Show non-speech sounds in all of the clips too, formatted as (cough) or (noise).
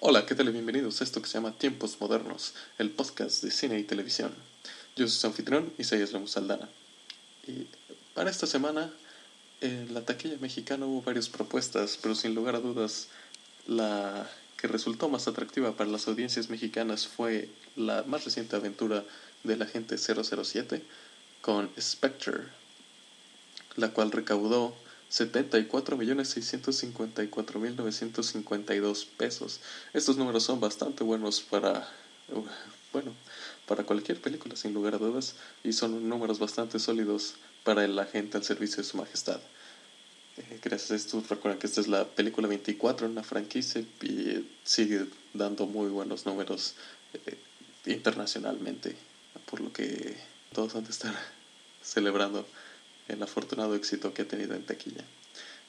Hola, ¿qué tal? Bienvenidos a esto que se llama Tiempos Modernos, el podcast de cine y televisión. Yo soy su anfitrión, Isaías Lemus Saldana. Y para esta semana, en la taquilla mexicana hubo varias propuestas, pero sin lugar a dudas, la que resultó más atractiva para las audiencias mexicanas fue la más reciente aventura del agente 007 con Spectre, la cual recaudó 74.654.952 pesos. Estos números son bastante buenos para, bueno, para cualquier película, sin lugar a dudas, y son números bastante sólidos para el agente al servicio de su majestad. Eh, gracias a esto, recuerden que esta es la película 24 en la franquicia y sigue dando muy buenos números eh, internacionalmente, por lo que todos han de estar (laughs) celebrando el afortunado éxito que ha tenido en taquilla.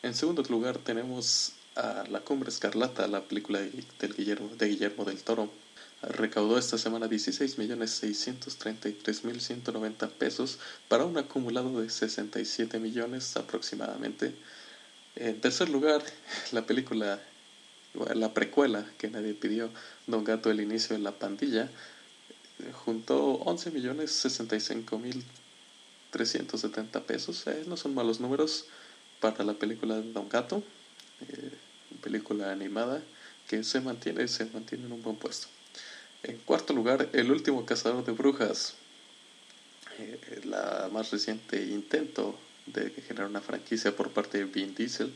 En segundo lugar tenemos a La Cumbre Escarlata, la película de Guillermo, de Guillermo del Toro. Recaudó esta semana 16.633.190 pesos para un acumulado de 67 millones aproximadamente. En tercer lugar, la película, la precuela que nadie pidió, Don Gato, el inicio de la pandilla, juntó 11 millones 65 mil 370 pesos. Eh, no son malos números para la película de Don Gato, eh, película animada que se mantiene, se mantiene en un buen puesto. En cuarto lugar, El último cazador de brujas, eh, la más reciente intento de generar una franquicia por parte de Vin Diesel,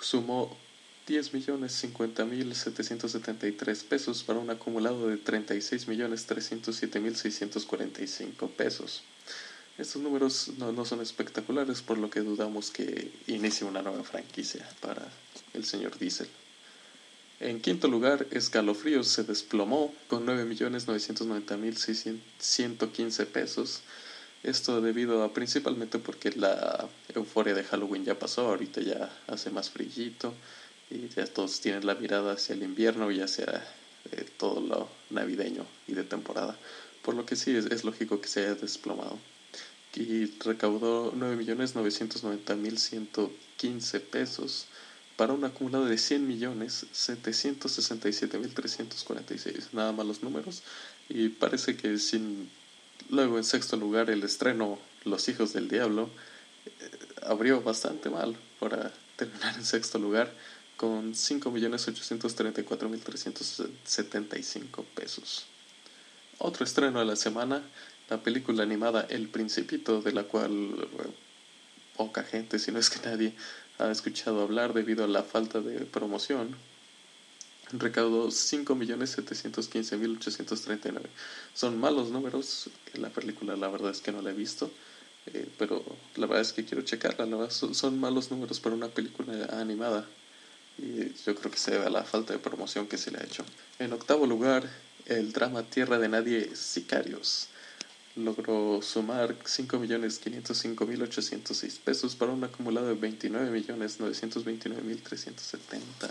sumó 10.050.773 pesos para un acumulado de 36.307.645 pesos. Estos números no, no, son espectaculares, por lo que dudamos que inicie una nueva franquicia para el señor Diesel. En quinto lugar, Escalofríos se desplomó con 9.990.115 pesos. Esto debido a principalmente porque la euforia de Halloween ya pasó, ahorita ya hace más frillito y ya todos tienen la mirada hacia el invierno y hacia eh, todo lo navideño y de temporada. Por lo que sí, es, lógico que se haya desplomado y recaudó 9.990.115 pesos para un acumulado de 100.767.346. Nada más los números. Y parece que sin... Luego en sexto lugar el estreno Los Hijos del Diablo eh, abrió bastante mal para terminar en sexto lugar con 5.834.375 pesos. Otro estreno de la semana la película animada El Principito, de la cual poca gente, si no es que nadie, ha escuchado hablar debido a la falta de promoción, recaudó 5.715.839. Son malos números, la película la verdad es que no la he visto, eh, pero la verdad es que quiero checarla, la verdad, son, malos números para una película animada y yo creo que se debe a la falta de promoción que se le ha hecho. En octavo lugar, el drama Tierra de Nadie, Sicarios logró sumar 5.505.806 pesos para un acumulado de 29.929.370.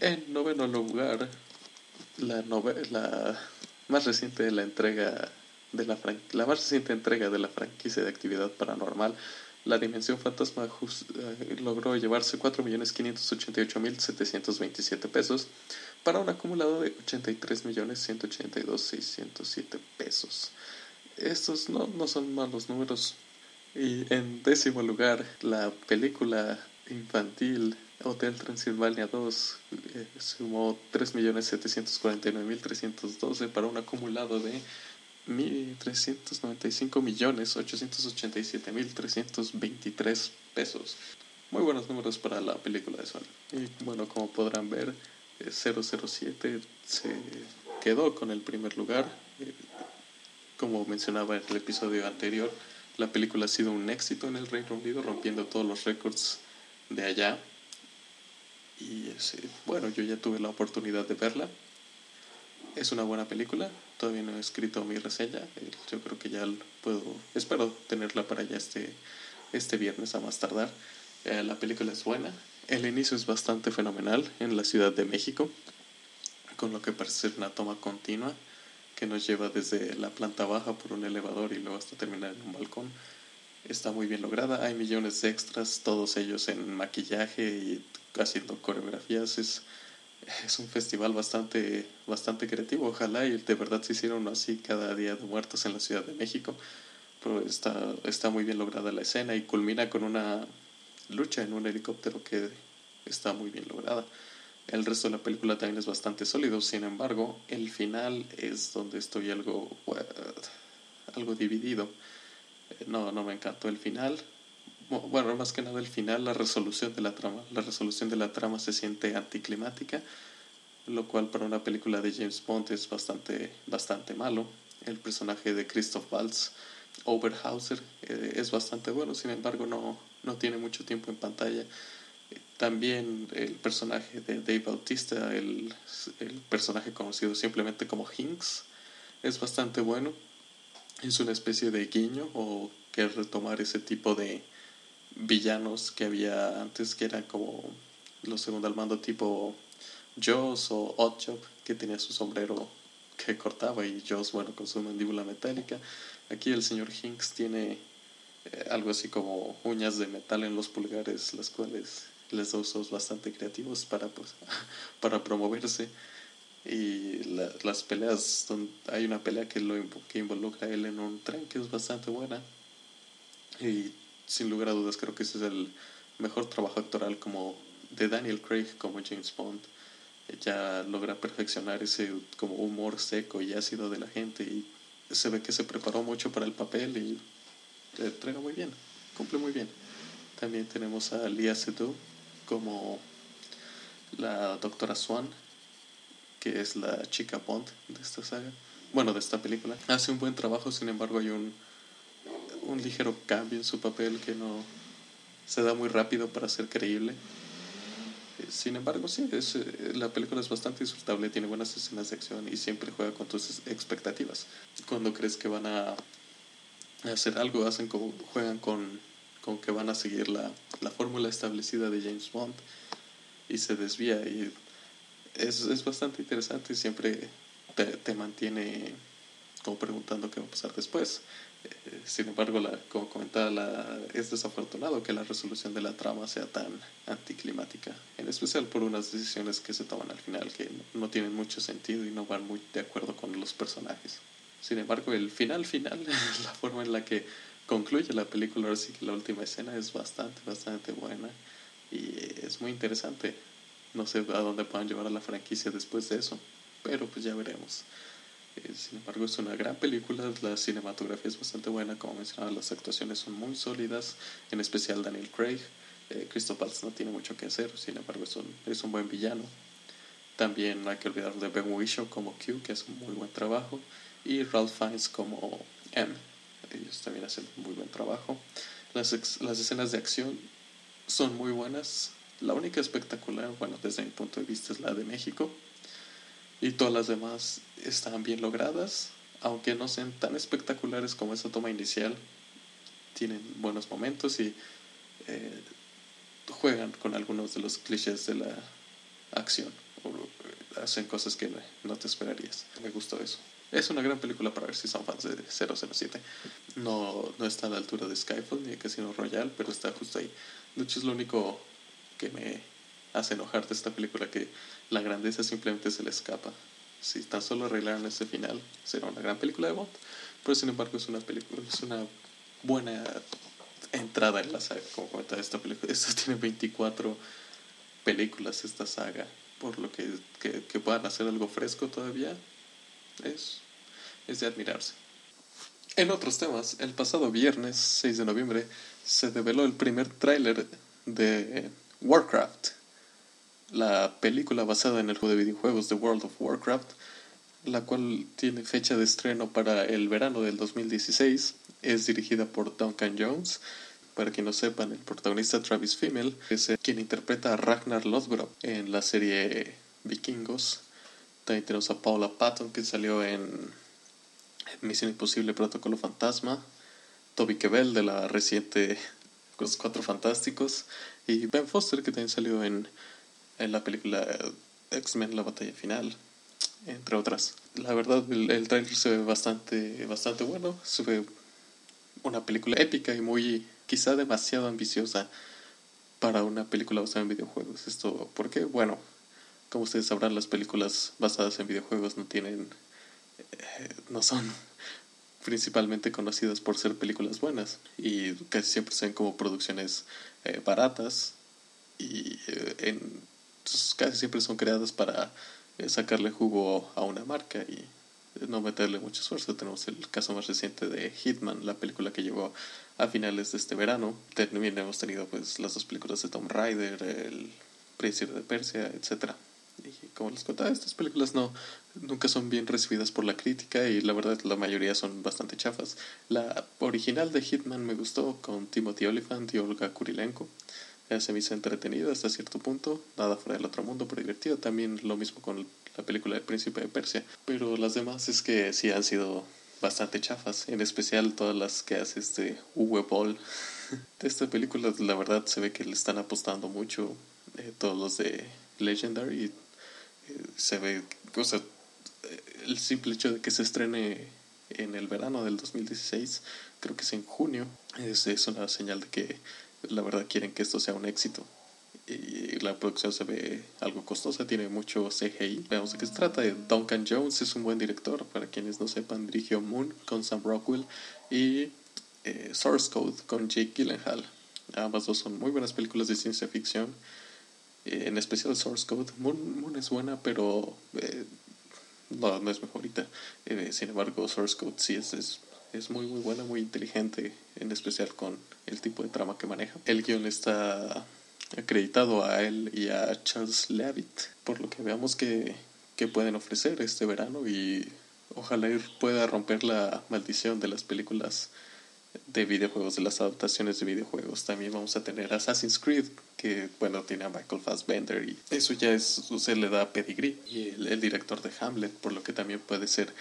En noveno lugar, la, la más reciente de la entrega de la franquicia de actividad paranormal, la Dimensión Fantasma eh, logró llevarse 4.588.727 pesos para un acumulado de 83.182.607 pesos. Estos no, no son malos números. Y en décimo lugar, la película infantil Hotel Transilvania 2 eh, sumó 3.749.312 para un acumulado de 395.887.323 pesos. Muy buenos números para la película de Sony. Y bueno, como podrán ver, 007 eh, se quedó con el primer lugar. Eh, como mencionaba en el episodio anterior, la película ha sido un éxito en el Reino Unido, rompiendo todos los récords de allá. Y bueno, yo ya tuve la oportunidad de verla. Es una buena película. Todavía no he escrito mi reseña. Eh, yo creo que ya puedo, espero tenerla para ya este, este viernes a más tardar. Eh, la película es buena. El inicio es bastante fenomenal en la Ciudad de México. con lo que parece ser una toma continua que nos lleva desde la planta baja por un elevador y luego hasta terminar en un balcón. Está muy bien lograda, hay millones de extras, todos ellos en maquillaje y haciendo coreografías. Es, es un festival bastante, bastante creativo. Ojalá y de verdad se hiciera uno así cada día de muertos en la Ciudad de México. Pero está, está muy bien lograda la escena y culmina con una lucha en un helicóptero que está muy bien lograda. El resto de la película también es bastante sólido, sin embargo, el final es donde estoy algo, algo dividido. Eh, no, no me encantó el final. Bueno, más que nada el final, la resolución de la trama. La resolución de la trama se siente anticlimática, lo cual para una película de James Bond es bastante, bastante malo. El personaje de Christoph Waltz, Oberhauser, eh, es bastante bueno, sin embargo no, no tiene mucho tiempo en pantalla también el personaje de Dave Bautista, el, el, personaje conocido simplemente como Hinks, es bastante bueno. Es una especie de guiño o que retomar ese tipo de villanos que había antes, que eran como los segundo al mando tipo Joss o Oddjob, que tenía su sombrero que cortaba y Joss, bueno, con su mandíbula metálica. Aquí el señor Hinks tiene eh, algo así como uñas de metal en los pulgares, las cuales les da usos bastante creativos para, pues, (laughs) para promoverse. Y las peleas, hay una pelea que, lo, que involucra a él en un tren que es bastante buena. Y sin lugar a dudas creo que ese es el mejor trabajo actoral como de Daniel Craig como James Bond. Ya logra perfeccionar ese como humor seco y ácido de la gente y se ve que se preparó mucho para el papel y entrega muy bien, cumple muy bien. También tenemos a Lia Seydoux como la doctora Swan, que es la chica Bond de esta saga, bueno, de esta película. Hace un buen trabajo, sin embargo hay un, un ligero cambio en su papel que no se da muy rápido para ser creíble. Eh, sin embargo, sí, es, eh, la película es bastante disfrutable, tiene buenas escenas de acción y siempre juega con tus expectativas. Cuando crees que van a hacer algo, hacen como, juegan con con que van a seguir la, la fórmula establecida de James Bond y se desvía y es, es bastante interesante y siempre te, te, mantiene como preguntando qué va a pasar después. Eh, sin embargo, la, como comentaba, la, es desafortunado que la resolución de la trama sea tan anticlimática, en especial por unas decisiones que se toman al final que no, no tienen mucho sentido y no van muy de acuerdo con los personajes. Sin embargo, el final final, (laughs) la forma en la que concluye la película, ahora sí que la última escena es bastante, bastante buena y es muy interesante. No sé a dónde puedan llevar a la franquicia después de eso, pero pues ya veremos. Eh, sin embargo, es una gran película, la cinematografía es bastante buena, como mencionaba, las actuaciones son muy sólidas, en especial Daniel Craig. Eh, no tiene mucho que hacer, sin embargo, es un, es un buen villano. También no hay que olvidar de Ben Whishaw como Q, que hace un muy buen trabajo, y Ralph Fiennes como M ellos también hacen muy buen trabajo. Las, las escenas de acción son muy buenas. La única espectacular, bueno, desde mi punto de vista es la de México. Y todas las demás están bien logradas, aunque no sean tan espectaculares como esa toma inicial. Tienen buenos momentos y eh, juegan con algunos de los clichés de la acción. O hacen cosas que no te esperarías. Me gustó eso. Es una gran película para ver si son fans de 007. No, no está a la altura de Skyfall ni de Casino Royale, pero está justo ahí. De hecho, es lo único que me hace enojar de esta película, que la grandeza simplemente se le escapa. Si tan solo arreglaran ese final, será una gran película de Bond. Pero sin embargo, es una película, es una buena entrada en la saga, como comentaba esta película. Esta tiene 24 películas, esta saga. Por lo que, que, que puedan hacer algo fresco todavía, es es de admirarse. En otros temas, el pasado viernes 6 de noviembre se develó el primer tráiler de Warcraft, la película basada en el juego de videojuegos de World of Warcraft, la cual tiene fecha de estreno para el verano del 2016. Es dirigida por Duncan Jones. Para quien no sepan, el protagonista Travis Fimmel es quien interpreta a Ragnar Lothbrok en la serie Vikingos. También tenemos a Paula Patton que salió en Misión Imposible Protocolo Fantasma, Toby Kebbell de la reciente Los Cuatro Fantásticos y Ben Foster que también salió en, en la película X-Men La Batalla Final. entre otras. La verdad, el, el trailer se ve bastante, bastante bueno, se ve una película épica y muy, quizá demasiado ambiciosa para una película basada en videojuegos. Esto, porque, bueno, como ustedes sabrán, las películas basadas en videojuegos no tienen, eh, no son principalmente conocidas por ser películas buenas y casi siempre son como producciones eh, baratas y eh, en, pues, casi siempre son creadas para sacarle jugo a una marca y no meterle mucho esfuerzo. Tenemos el caso más reciente de Hitman, la película que llegó a finales de este verano. También hemos tenido pues las dos películas de Tom Raider, El Príncipe de Persia, etcétera. Y como les contaba, estas películas no nunca son bien recibidas por la crítica y la verdad la mayoría son bastante chafas. La original de Hitman me gustó con Timothy Olyphant y Olga Kurilenko. Se me hizo entretenida hasta cierto punto, nada fuera del otro mundo, pero divertido. También lo mismo con la película El Príncipe de Persia. Pero las demás es que sí han sido bastante chafas, en especial todas las que hace este Uwe Boll. (laughs) De esta película, la verdad, se ve que le están apostando mucho. Eh, todos los de Legendary. Eh, se ve, o sea, el simple hecho de que se estrene en el verano del 2016, creo que es en junio, es, es una señal de que la verdad quieren que esto sea un éxito. Y la producción se ve algo costosa, tiene mucho CGI. Veamos de qué se trata. Duncan Jones es un buen director, para quienes no sepan, dirigió Moon con Sam Rockwell y eh, Source Code con Jake Gyllenhaal. Ambas dos son muy buenas películas de ciencia ficción. Eh, en especial Source Code. Moon, Moon es buena, pero eh, no, no es mejorita. sin embargo, Source Code sí es, es, es muy, muy buena, muy inteligente, en especial con el tipo de trama que maneja. El guion está acreditado a él y a Charles Leavitt, por lo que veamos que, que pueden ofrecer este verano y ojalá pueda romper la maldición de las películas de videojuegos, de las adaptaciones de videojuegos. También vamos a tener Assassin's Creed, que bueno, tiene a Michael Fassbender y eso ya es, se le da pedigree. Y el, el director de Hamlet, por lo que también puede ser,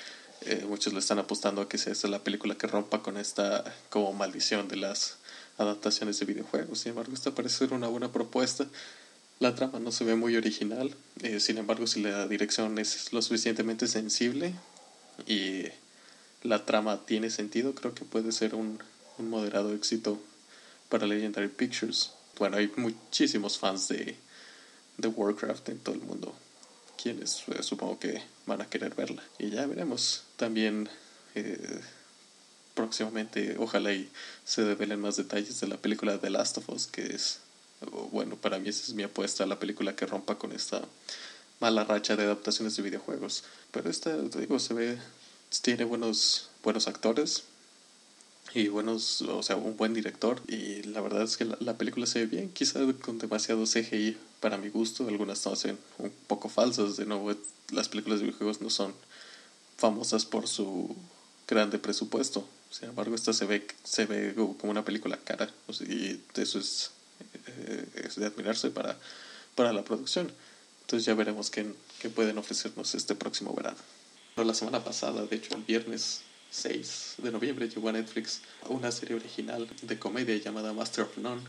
eh, muchos le están apostando a que sea esta la película que rompa con esta como maldición de las adaptaciones de videojuegos. Sin embargo, esta parece ser una buena propuesta. La trama no se ve muy original, eh, sin embargo, si la dirección es lo suficientemente sensible y la trama tiene sentido, creo que puede ser un, un moderado éxito para Legendary Pictures. Bueno, hay muchísimos fans de, de Warcraft en todo el mundo, quienes eh, supongo que van a querer verla. Y ya veremos. También eh, próximamente ojalá y se develen más detalles de la película The Last of Us, que es, bueno, para mí esa es mi apuesta, la película que rompa con esta mala racha de adaptaciones de videojuegos. Pero esta, digo, se ve, tiene buenos, buenos actores y buenos, o sea, un buen director. Y la verdad es que la, película se ve bien, quizá con demasiado CGI para mi gusto. Algunas no hacen un poco falsas. De nuevo, las películas de videojuegos no son famosas por su grande presupuesto. Sin embargo, esta se ve, se ve como una película cara. y eso es, eh, es de admirarse para, para la producción. Entonces ya veremos qué, qué pueden ofrecernos este próximo verano. La semana pasada, de hecho el viernes 6 de noviembre, llegó a Netflix una serie original de comedia llamada Master of None,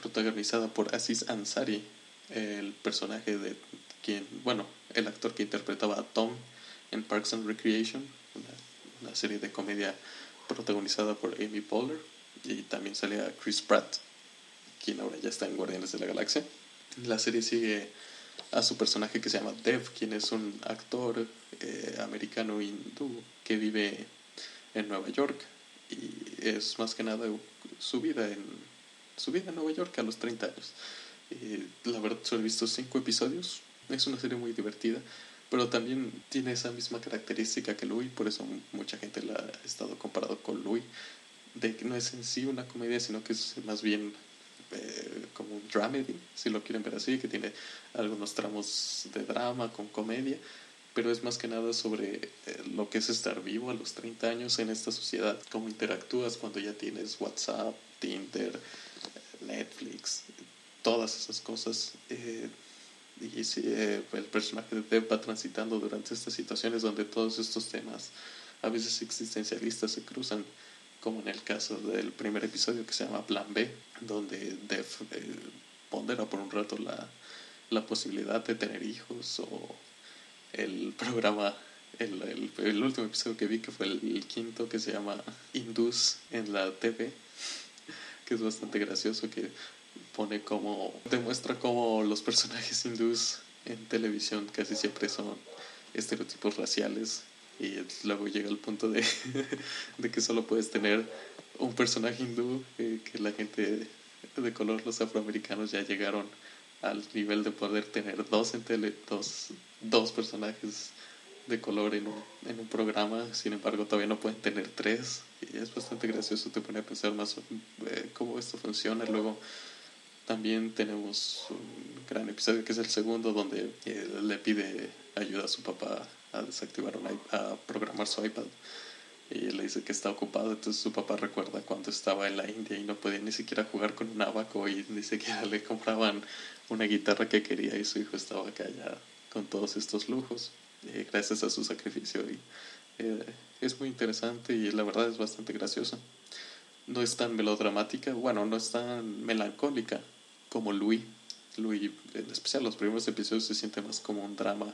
protagonizada por Aziz Ansari, el personaje de quien, bueno, el actor que interpretaba a Tom en Parks and Recreation, una, una serie de comedia protagonizada por Amy Poehler y también salía Chris Pratt, quien ahora ya está en Guardianes de la Galaxia. La serie sigue a su personaje que se llama Dev, quien es un actor eh, americano hindú que vive en Nueva York y es más que nada su vida en su vida en Nueva York a los 30 años. Y la verdad solo he visto cinco episodios. Es una serie muy divertida pero también tiene esa misma característica que Louis, por eso mucha gente la ha estado comparado con Louis, de que no es en sí una comedia, sino que es más bien eh, dramedy, si lo quieren ver así, que tiene algunos tramos de drama con comedia, pero es más que nada sobre eh, lo que es estar vivo a los 30 años en esta sociedad, cómo interactúas cuando ya tienes WhatsApp, Tinder, Netflix, todas esas cosas. Eh, y si eh, el personaje de Dev va transitando durante estas situaciones donde todos estos temas a veces existencialistas se cruzan como en el caso del primer episodio que se llama Plan B donde Dev eh, pondera por un rato la, la posibilidad de tener hijos o el programa, el, el, último episodio que vi, que fue el, quinto, que se llama Indus en la TV, que es bastante gracioso, que pone como, demuestra como los personajes hindús en televisión casi siempre son estereotipos raciales y luego llega el punto de, (laughs) de que solo puedes tener un personaje hindú, eh, que la gente de color, los afroamericanos, ya llegaron al nivel de poder tener dos, dos, dos personajes de color en un, en un programa, sin embargo todavía no pueden tener tres. Y es bastante gracioso, te pone a pensar más eh, cómo esto funciona. Luego también tenemos un gran episodio que es el segundo donde le pide ayuda a su papá a desactivar un, a programar su iPad y le dice que está ocupado entonces su papá recuerda cuando estaba en la India y no podía ni siquiera jugar con un abaco y dice que le compraban una guitarra que quería y su hijo estaba acá ya con todos estos lujos eh, gracias a su sacrificio y eh, es muy interesante y la verdad es bastante graciosa no es tan melodramática bueno no es tan melancólica como Louis. Louis en especial los primeros episodios se siente más como un drama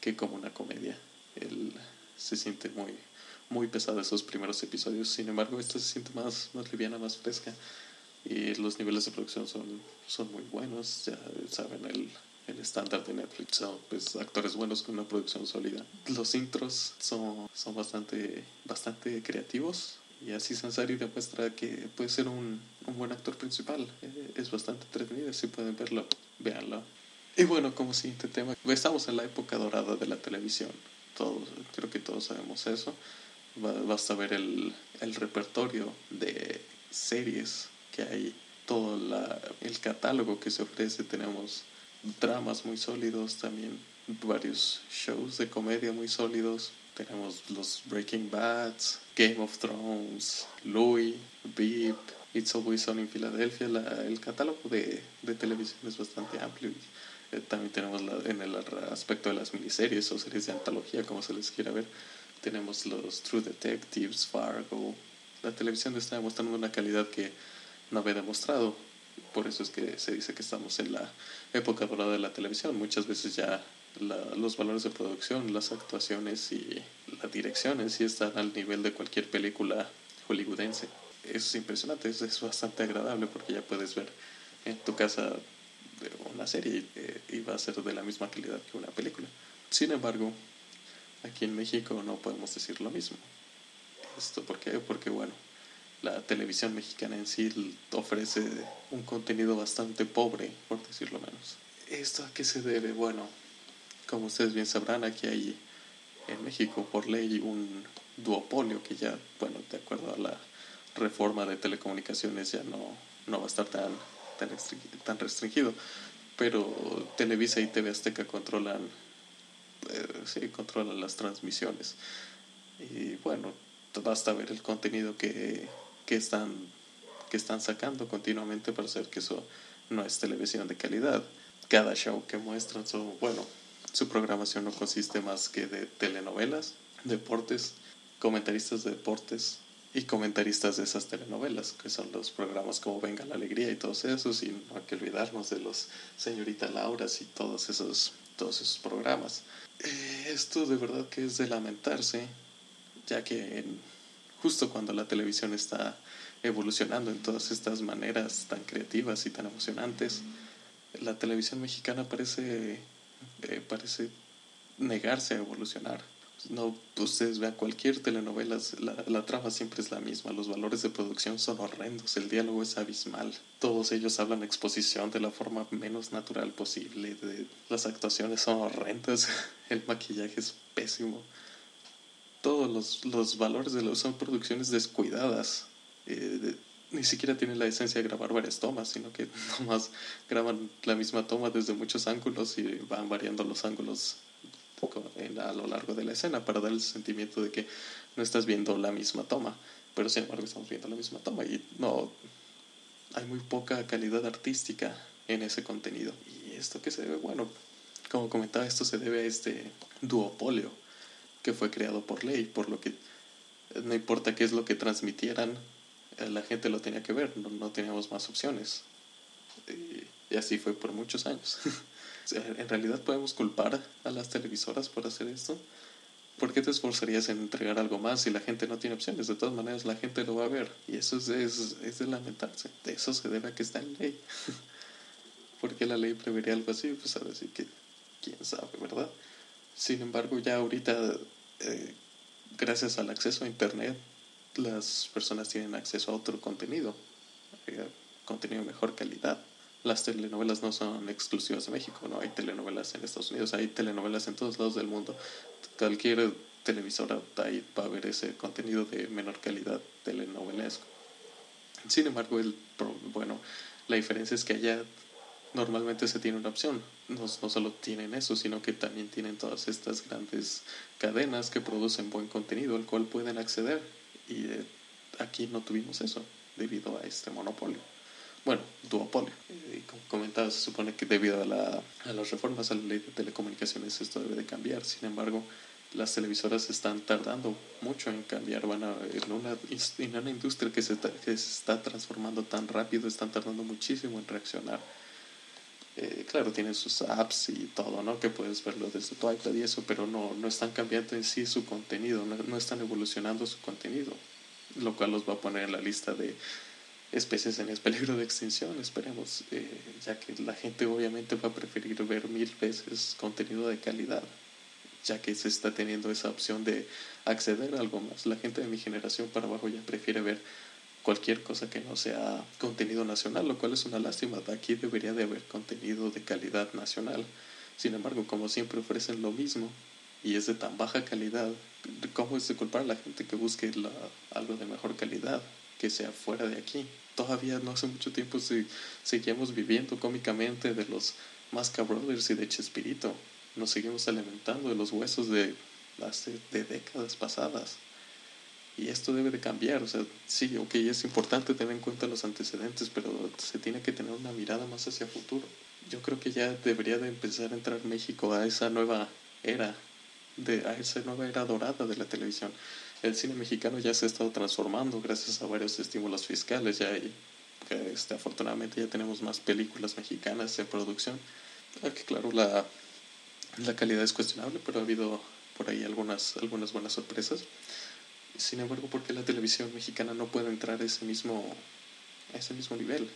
que como una comedia. Él se siente muy muy pesado esos primeros episodios sin embargo esta se siente más más liviana más fresca y los niveles de producción son, son muy buenos, ya saben el, el estándar de Netflix, son pues, actores buenos con una producción sólida. Los intros son, son bastante, bastante creativos y así Sansari demuestra que puede ser un, un buen actor principal. Eh, es bastante entretenido, si pueden verlo, véanlo. Y bueno, como siguiente tema, estamos en la época dorada de la televisión. Todos, creo que todos sabemos eso. Basta ver el, el repertorio de series que hay todo la, el catálogo que se ofrece. Tenemos dramas muy sólidos, también varios shows de comedia muy sólidos. Tenemos los Breaking Bad, Game of Thrones, Louis, Beep, It's Always On in Philadelphia. el catálogo de, de, televisión es bastante amplio. Eh, también tenemos la, en el aspecto de las miniseries o series de antología, como se les quiera ver. Tenemos los True Detectives, Fargo. La televisión está demostrando una calidad que no había demostrado. Por eso es que se dice que estamos en la época dorada de la televisión. Muchas veces ya los valores de producción, las actuaciones y la dirección en sí están al nivel de cualquier película hollywoodense. es impresionante, es, bastante agradable porque ya puedes ver en tu casa una serie eh, y va a ser de la misma calidad que una película. Sin embargo, aquí en México no podemos decir lo mismo. ¿Esto por qué? Porque bueno, la televisión mexicana en sí ofrece un contenido bastante pobre, por decirlo menos. ¿Esto a qué se debe? Bueno, como ustedes bien sabrán, aquí hay en México por ley un duopolio que ya, bueno, de acuerdo a la reforma de telecomunicaciones ya no, no va a estar tan, tan, tan restringido. Pero Televisa y TV Azteca controlan, eh, sí, controlan las transmisiones. Y bueno, basta ver el contenido que que están, que están sacando continuamente para hacer que eso no es televisión de calidad. Cada show que muestran, son, bueno, su programación no consiste más que de telenovelas, deportes, comentaristas de deportes y comentaristas de esas telenovelas, que son los programas como Venga la Alegría y todos esos, y no hay que olvidarnos de los Señorita Lauras y todos esos, todos esos programas. Eh, esto de verdad que es de lamentarse, ya que justo cuando la televisión está evolucionando en todas estas maneras tan creativas y tan emocionantes, la televisión mexicana parece, eh, parece negarse a evolucionar. No, ustedes vean cualquier telenovela, la, la trama siempre es la misma, los valores de producción son horrendos, el diálogo es abismal, todos ellos hablan exposición de la forma menos natural posible, las actuaciones son horrendas, (laughs) el maquillaje es pésimo todos los, los valores de los son producciones descuidadas. Eh, ni siquiera tienen la esencia de grabar varias tomas, sino que (laughs) nomás graban la misma toma desde muchos ángulos y van variando los ángulos a lo largo de la escena para dar el sentimiento de que no estás viendo la misma toma, pero sin embargo estamos viendo la misma toma y no hay muy poca calidad artística en ese contenido. Y esto que se debe, bueno, como comentaba, esto se debe a este duopolio que fue creado por ley, por lo que no importa qué es lo que transmitieran, eh, la gente lo tenía que ver, no, no teníamos más opciones. Y, así fue por muchos años. (laughs) en realidad podemos culpar a las televisoras por hacer esto. ¿Por qué te esforzarías en entregar algo más si la gente no tiene opciones? De todas maneras, la gente lo va a ver. Y eso es, es, de lamentarse. Eso se debe a que está en ley. (laughs) ¿Por qué la ley prevería algo así? Pues a decir que quién sabe, ¿verdad? Sin embargo, ya ahorita, eh, gracias al acceso a Internet, las personas tienen acceso a otro contenido, eh, contenido de mejor calidad. Las telenovelas no son exclusivas de México, no hay telenovelas en Estados Unidos, hay telenovelas en todos lados del mundo. Cualquier televisora ahí va a ver ese contenido de menor calidad telenovelesco. Sin embargo, el, bueno, la diferencia es que allá normalmente se tiene una opción. No, no, solo tienen eso, sino que también tienen todas estas grandes cadenas que producen buen contenido al cual pueden acceder. Y eh, aquí no tuvimos eso debido a este monopolio. Bueno, duopolio. Y como comentaba, se supone que debido a, la, a las reformas a la ley de telecomunicaciones esto debe de cambiar. Sin embargo, las televisoras están tardando mucho en cambiar. Van a, en, una, en una industria que se, que se está transformando tan rápido, están tardando muchísimo en reaccionar. Eh, claro, tienen sus apps y todo, ¿no? Que puedes verlo desde tu iPad y eso, pero no, no están cambiando en sí su contenido, no, no están evolucionando su contenido, lo cual los va a poner en la lista de especies en peligro de extinción, esperemos, eh, ya que la gente obviamente va a preferir ver mil veces contenido de calidad, ya que se está teniendo esa opción de acceder a algo más. La gente de mi generación para abajo ya prefiere ver cualquier cosa que no sea contenido nacional, lo cual es una lástima. Aquí debería de haber contenido de calidad nacional. Sin embargo, como siempre ofrecen lo mismo y es de tan baja calidad, ¿cómo es de culpar a la gente que busque la, algo de mejor calidad? que sea fuera de aquí. Todavía no hace mucho tiempo si, seguíamos viviendo cómicamente de los Masca Brothers y de Chespirito. Nos seguimos alimentando de los huesos de, hace, de décadas pasadas. Y esto debe de cambiar. O sea, sí, ok, es importante tener en cuenta los antecedentes, pero se tiene que tener una mirada más hacia el futuro. Yo creo que ya debería de empezar a entrar México a esa nueva era, de, a esa nueva era dorada de la televisión el cine mexicano ya se ha estado transformando gracias a varios estímulos fiscales. Ya hay, este, afortunadamente ya tenemos más películas mexicanas en producción. Aunque claro, la, la calidad es cuestionable, pero ha habido por ahí algunas, algunas buenas sorpresas. Sin embargo, ¿por qué la televisión mexicana no puede entrar a ese mismo, a ese mismo nivel?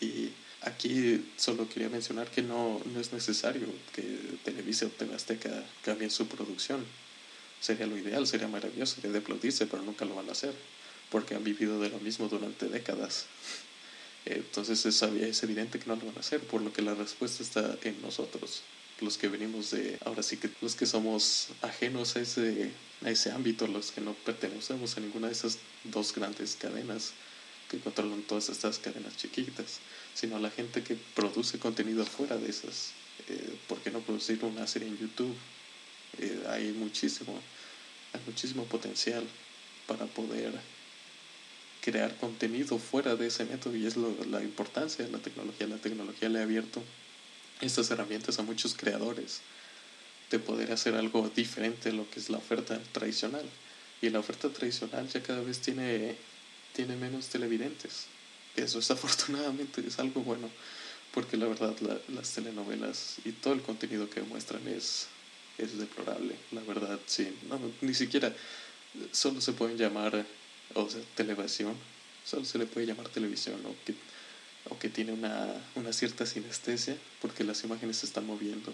Y aquí solo quería mencionar que no, no es necesario que Televisa o TV Azteca cambien su producción Sería lo ideal, sería maravilloso, sería de aplaudirse, pero nunca lo van a hacer, porque han vivido de lo mismo durante décadas. Entonces es, es evidente que no lo van a hacer, por lo que la respuesta está en nosotros, los que venimos de, ahora sí que los que somos ajenos a ese, a ese ámbito, los que no pertenecemos a ninguna de esas dos grandes cadenas que controlan todas estas cadenas chiquitas, sino a la gente que produce contenido fuera de esas. Eh, ¿Por qué no producir una serie en YouTube? Hay muchísimo, hay muchísimo potencial para poder crear contenido fuera de ese método y es lo, la importancia de la tecnología. La tecnología le ha abierto estas herramientas a muchos creadores de poder hacer algo diferente a lo que es la oferta tradicional. Y la oferta tradicional ya cada vez tiene, tiene menos televidentes. Eso (laughs) es afortunadamente es algo bueno, porque la verdad las telenovelas y todo el contenido que muestran es es deplorable, la verdad, sí. No, ni siquiera, solo se pueden llamar, o sea, televisión, solo se le puede llamar televisión, o que, o que tiene una, una cierta sinestesia, porque las imágenes se están moviendo.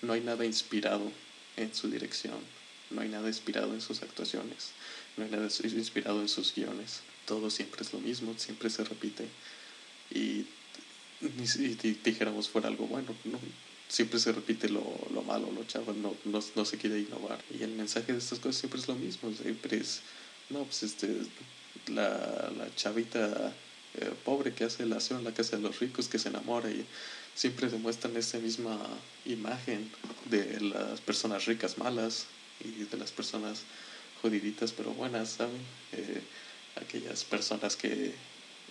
No hay nada inspirado en su dirección, no hay nada inspirado en sus actuaciones, no hay nada inspirado en sus guiones. Todo siempre es lo mismo, siempre se repite. Y, si dijéramos fuera algo bueno, no, siempre se repite lo, lo malo, lo chavo, no, no, no, se quiere innovar. Y el mensaje de estas cosas siempre es lo mismo, siempre es, no, pues este, la, la chavita eh, pobre que hace la acción en la casa de los ricos, que se enamora y siempre demuestran esa misma imagen de las personas ricas malas y de las personas jodiditas pero buenas, ¿saben? Eh, aquellas personas que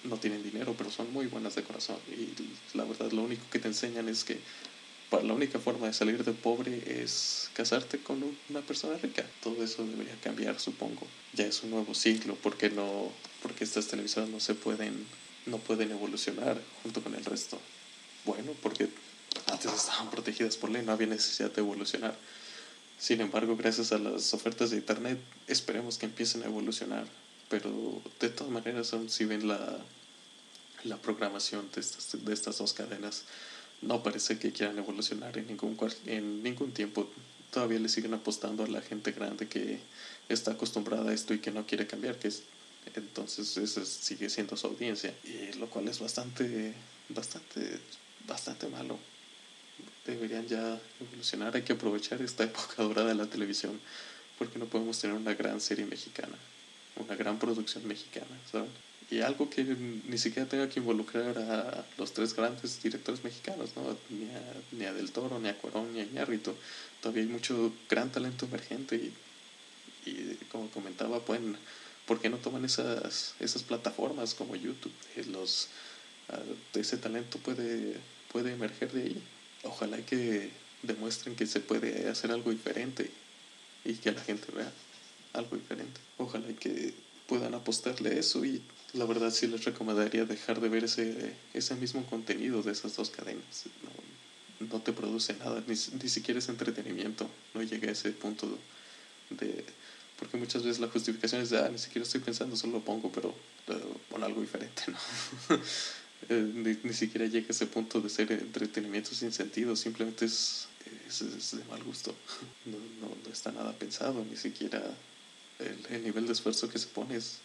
no tienen dinero pero son muy buenas de corazón y la verdad lo único que te enseñan es que la única forma de salir de pobre es casarte con una persona rica. Todo eso debería cambiar, supongo. Ya es un nuevo ciclo, porque no, porque estas televisoras no se pueden, no pueden evolucionar junto con el resto. Bueno, porque antes estaban protegidas por ley, no había necesidad de evolucionar. Sin embargo, gracias a las ofertas de Internet, esperemos que empiecen a evolucionar. Pero de todas maneras, aún si ven la, la programación de estas, de estas dos cadenas, no parece que quieran evolucionar en ningún, en ningún tiempo. Todavía le siguen apostando a la gente grande que está acostumbrada a esto y que no quiere cambiar, que es, entonces esa sigue siendo su audiencia, y lo cual es bastante, bastante, bastante malo. Deberían ya evolucionar, hay que aprovechar esta (laughs) época dorada de la televisión, porque no podemos tener una gran serie mexicana, una gran producción mexicana, ¿saben? Y algo que ni siquiera tenga que involucrar a los tres grandes directores mexicanos, ¿no? ni, a, ni a Del Toro, ni a Cuarón, ni a Iñárritu. Todavía hay mucho gran talento emergente y, y como comentaba, pueden, ¿por qué no toman esas, esas plataformas como YouTube? Eh, los, ah, ese talento puede, puede emerger de ahí. Ojalá que demuestren que se puede hacer algo diferente y que la gente vea algo diferente. Ojalá que puedan apostarle eso y la verdad sí les recomendaría dejar de ver ese, ese mismo contenido de esas dos cadenas. No, no te produce nada, ni, ni, siquiera es entretenimiento. No llega a ese punto de... Porque muchas veces la justificación es de, ah, ni siquiera estoy pensando, solo lo pongo, pero pon algo diferente, ¿no? (laughs) Eh, ni, ni, siquiera llega a ese punto de ser entretenimiento sin sentido, simplemente es, es, es de mal gusto. No, no, no, está nada pensado, ni siquiera el, el nivel de esfuerzo que se pone es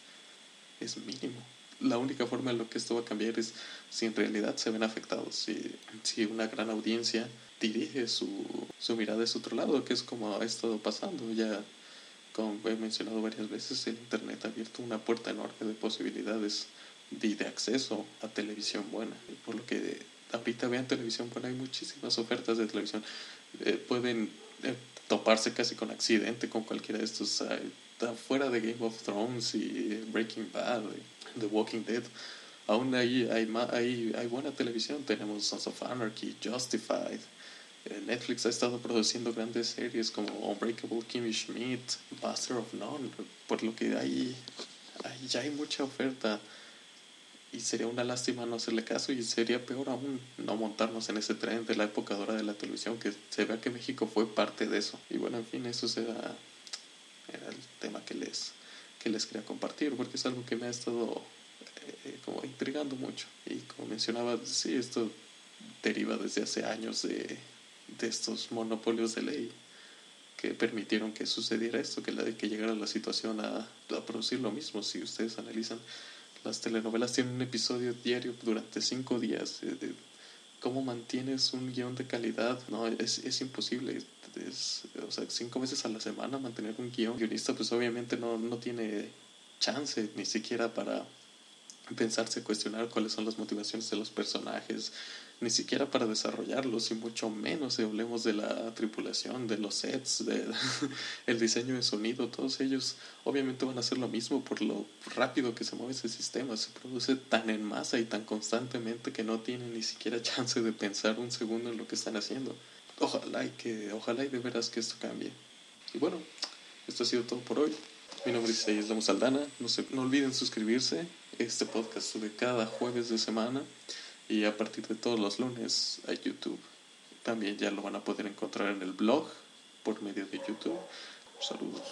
es mínimo. La única forma en lo que esto va a cambiar es si en realidad se ven afectados, si, si una gran audiencia dirige su, su mirada a otro lado, que es como ha estado pasando. Ya, como he mencionado varias veces, el Internet ha abierto una puerta enorme de posibilidades de, de acceso a televisión buena. Por lo que ahorita vean televisión buena, hay muchísimas ofertas de televisión. Eh, pueden eh, toparse casi con accidente con cualquiera de estos fuera de Game of Thrones y Breaking Bad The Walking Dead, aún ahí hay, hay, hay buena televisión. Tenemos Sons of Anarchy, Justified. Eh, Netflix ha estado produciendo grandes series como Unbreakable Kimmy Schmidt, Master of None, por lo que hay, hay, ya hay mucha oferta y sería una lástima no hacerle caso y sería peor aún no montarnos en ese tren de la época dora de la televisión que se vea que México fue parte de eso. Y bueno, en fin, eso será era el tema que les, que les quería compartir, porque es algo que me ha estado eh, como intrigando mucho. Y como mencionaba, sí, esto deriva desde hace años de, de estos monopolios de ley que permitieron que sucediera esto, que, la, que llegara la situación a, a producir lo mismo. Si ustedes analizan, las telenovelas tienen un episodio diario durante cinco días. Eh, ¿Cómo mantienes un guion de calidad? No, es, es imposible o sea, cinco veces a la semana mantener un guion. guionista pues obviamente no, no tiene chance ni siquiera para pensarse, cuestionar cuáles son las motivaciones de los personajes, ni siquiera para desarrollarlos y mucho menos si hablemos de la tripulación, de los sets, de (laughs) el diseño de sonido, todos ellos obviamente van a hacer lo mismo por lo rápido que se mueve ese sistema, se produce tan en masa y tan constantemente que no tienen ni siquiera chance de pensar un segundo en lo que están haciendo ojalá y que, ojalá y de veras que esto cambie. Y bueno, esto ha sido todo por hoy. Mi nombre es Isla Saldana. No, se, no olviden suscribirse. Este podcast sube cada jueves de semana y a partir de todos los lunes a YouTube. También ya lo van a poder encontrar en el blog por medio de YouTube. Saludos.